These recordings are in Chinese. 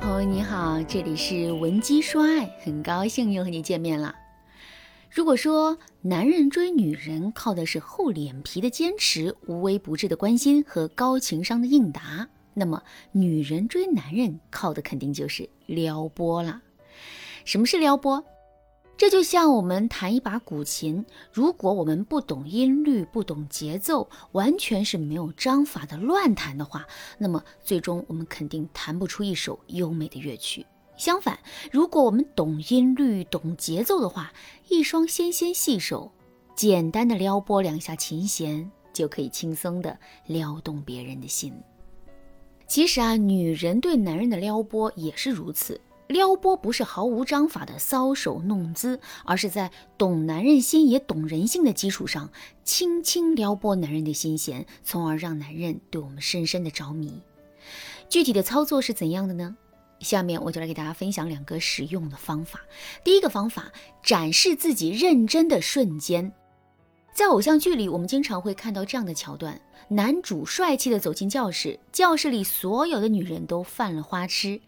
朋友你好，这里是文姬说爱，很高兴又和你见面了。如果说男人追女人靠的是厚脸皮的坚持、无微不至的关心和高情商的应答，那么女人追男人靠的肯定就是撩拨了。什么是撩拨？这就像我们弹一把古琴，如果我们不懂音律、不懂节奏，完全是没有章法的乱弹的话，那么最终我们肯定弹不出一首优美的乐曲。相反，如果我们懂音律、懂节奏的话，一双纤纤细手，简单的撩拨两下琴弦，就可以轻松的撩动别人的心。其实啊，女人对男人的撩拨也是如此。撩拨不是毫无章法的搔首弄姿，而是在懂男人心也懂人性的基础上，轻轻撩拨男人的心弦，从而让男人对我们深深的着迷。具体的操作是怎样的呢？下面我就来给大家分享两个实用的方法。第一个方法，展示自己认真的瞬间。在偶像剧里，我们经常会看到这样的桥段。男主帅气的走进教室，教室里所有的女人都犯了花痴，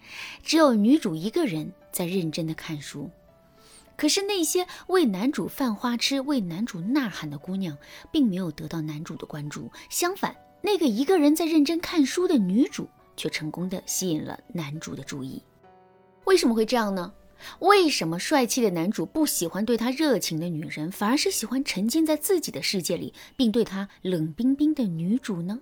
只有女主一个人在认真的看书。可是那些为男主犯花痴、为男主呐喊的姑娘，并没有得到男主的关注。相反，那个一个人在认真看书的女主，却成功的吸引了男主的注意。为什么会这样呢？为什么帅气的男主不喜欢对他热情的女人，反而是喜欢沉浸在自己的世界里并对他冷冰冰的女主呢？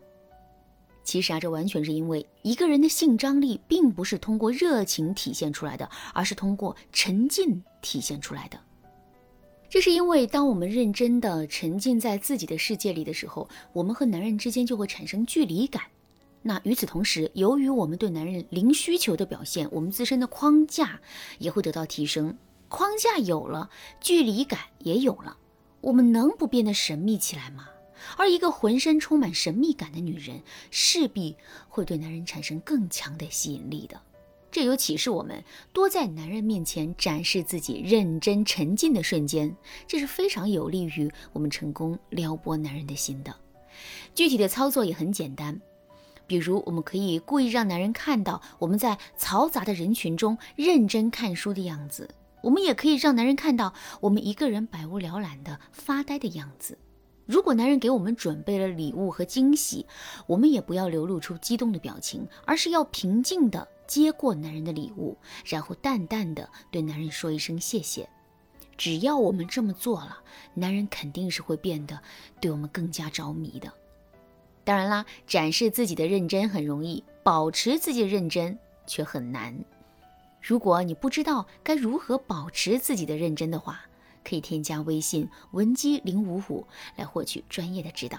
其实啊，这完全是因为一个人的性张力并不是通过热情体现出来的，而是通过沉浸体现出来的。这是因为当我们认真的沉浸在自己的世界里的时候，我们和男人之间就会产生距离感。那与此同时，由于我们对男人零需求的表现，我们自身的框架也会得到提升。框架有了，距离感也有了，我们能不变得神秘起来吗？而一个浑身充满神秘感的女人，势必会对男人产生更强的吸引力的。这有启示我们，多在男人面前展示自己认真沉浸的瞬间，这是非常有利于我们成功撩拨男人的心的。具体的操作也很简单。比如，我们可以故意让男人看到我们在嘈杂的人群中认真看书的样子；我们也可以让男人看到我们一个人百无聊赖的发呆的样子。如果男人给我们准备了礼物和惊喜，我们也不要流露出激动的表情，而是要平静地接过男人的礼物，然后淡淡的对男人说一声谢谢。只要我们这么做了，男人肯定是会变得对我们更加着迷的。当然啦，展示自己的认真很容易，保持自己的认真却很难。如果你不知道该如何保持自己的认真的话，可以添加微信文姬零五五来获取专业的指导。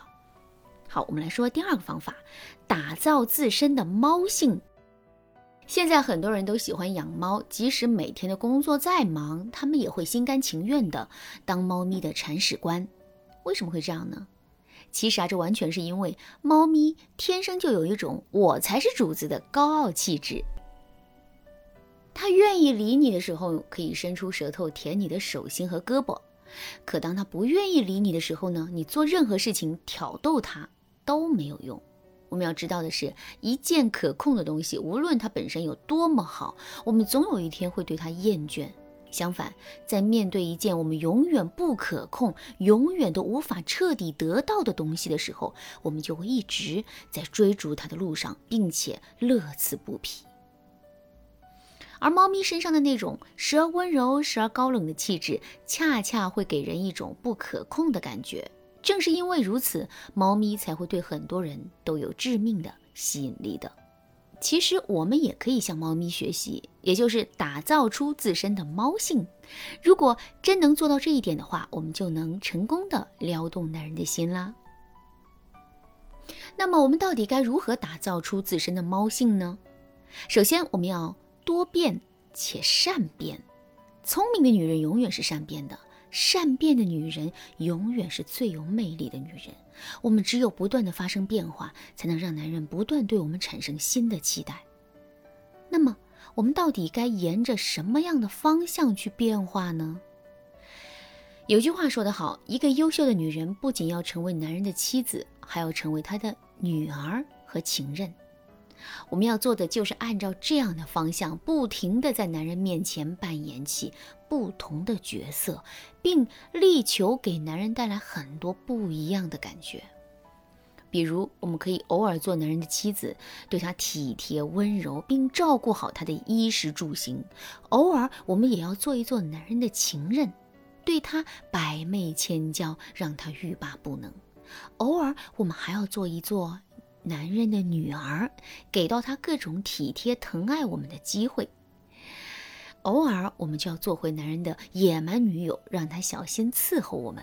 好，我们来说第二个方法，打造自身的猫性。现在很多人都喜欢养猫，即使每天的工作再忙，他们也会心甘情愿的当猫咪的铲屎官。为什么会这样呢？其实啊，这完全是因为猫咪天生就有一种“我才是主子”的高傲气质。它愿意理你的时候，可以伸出舌头舔你的手心和胳膊；可当它不愿意理你的时候呢，你做任何事情挑逗它都没有用。我们要知道的是，一件可控的东西，无论它本身有多么好，我们总有一天会对它厌倦。相反，在面对一件我们永远不可控、永远都无法彻底得到的东西的时候，我们就会一直在追逐它的路上，并且乐此不疲。而猫咪身上的那种时而温柔、时而高冷的气质，恰恰会给人一种不可控的感觉。正是因为如此，猫咪才会对很多人都有致命的吸引力的。其实我们也可以向猫咪学习，也就是打造出自身的猫性。如果真能做到这一点的话，我们就能成功的撩动男人的心啦。那么我们到底该如何打造出自身的猫性呢？首先，我们要多变且善变。聪明的女人永远是善变的。善变的女人永远是最有魅力的女人。我们只有不断的发生变化，才能让男人不断对我们产生新的期待。那么，我们到底该沿着什么样的方向去变化呢？有句话说得好，一个优秀的女人不仅要成为男人的妻子，还要成为他的女儿和情人。我们要做的就是按照这样的方向，不停的在男人面前扮演起不同的角色，并力求给男人带来很多不一样的感觉。比如，我们可以偶尔做男人的妻子，对他体贴温柔，并照顾好他的衣食住行；偶尔，我们也要做一做男人的情人，对他百媚千娇，让他欲罢不能；偶尔，我们还要做一做。男人的女儿，给到他各种体贴疼爱我们的机会。偶尔，我们就要做回男人的野蛮女友，让他小心伺候我们。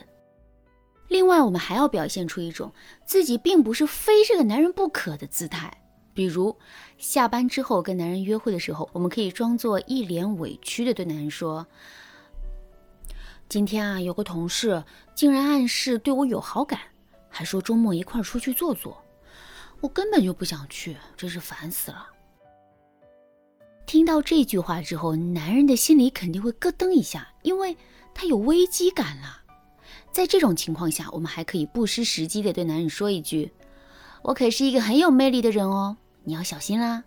另外，我们还要表现出一种自己并不是非这个男人不可的姿态。比如，下班之后跟男人约会的时候，我们可以装作一脸委屈的对男人说：“今天啊，有个同事竟然暗示对我有好感，还说周末一块出去坐坐。”我根本就不想去，真是烦死了。听到这句话之后，男人的心里肯定会咯噔一下，因为他有危机感了。在这种情况下，我们还可以不失时机的对男人说一句：“我可是一个很有魅力的人哦，你要小心啦。”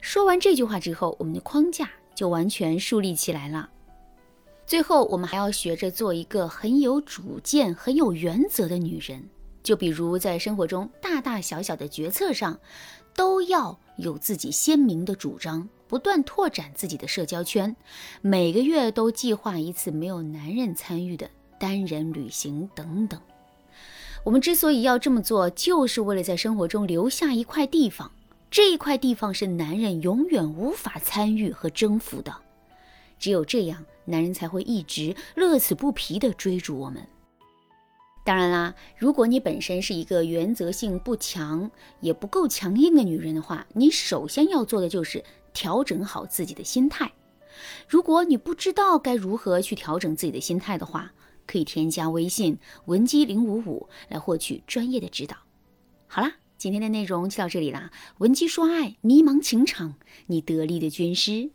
说完这句话之后，我们的框架就完全树立起来了。最后，我们还要学着做一个很有主见、很有原则的女人。就比如在生活中大大小小的决策上，都要有自己鲜明的主张，不断拓展自己的社交圈，每个月都计划一次没有男人参与的单人旅行等等。我们之所以要这么做，就是为了在生活中留下一块地方，这一块地方是男人永远无法参与和征服的。只有这样，男人才会一直乐此不疲地追逐我们。当然啦，如果你本身是一个原则性不强、也不够强硬的女人的话，你首先要做的就是调整好自己的心态。如果你不知道该如何去调整自己的心态的话，可以添加微信文姬零五五来获取专业的指导。好啦，今天的内容就到这里啦，文姬说爱，迷茫情场，你得力的军师。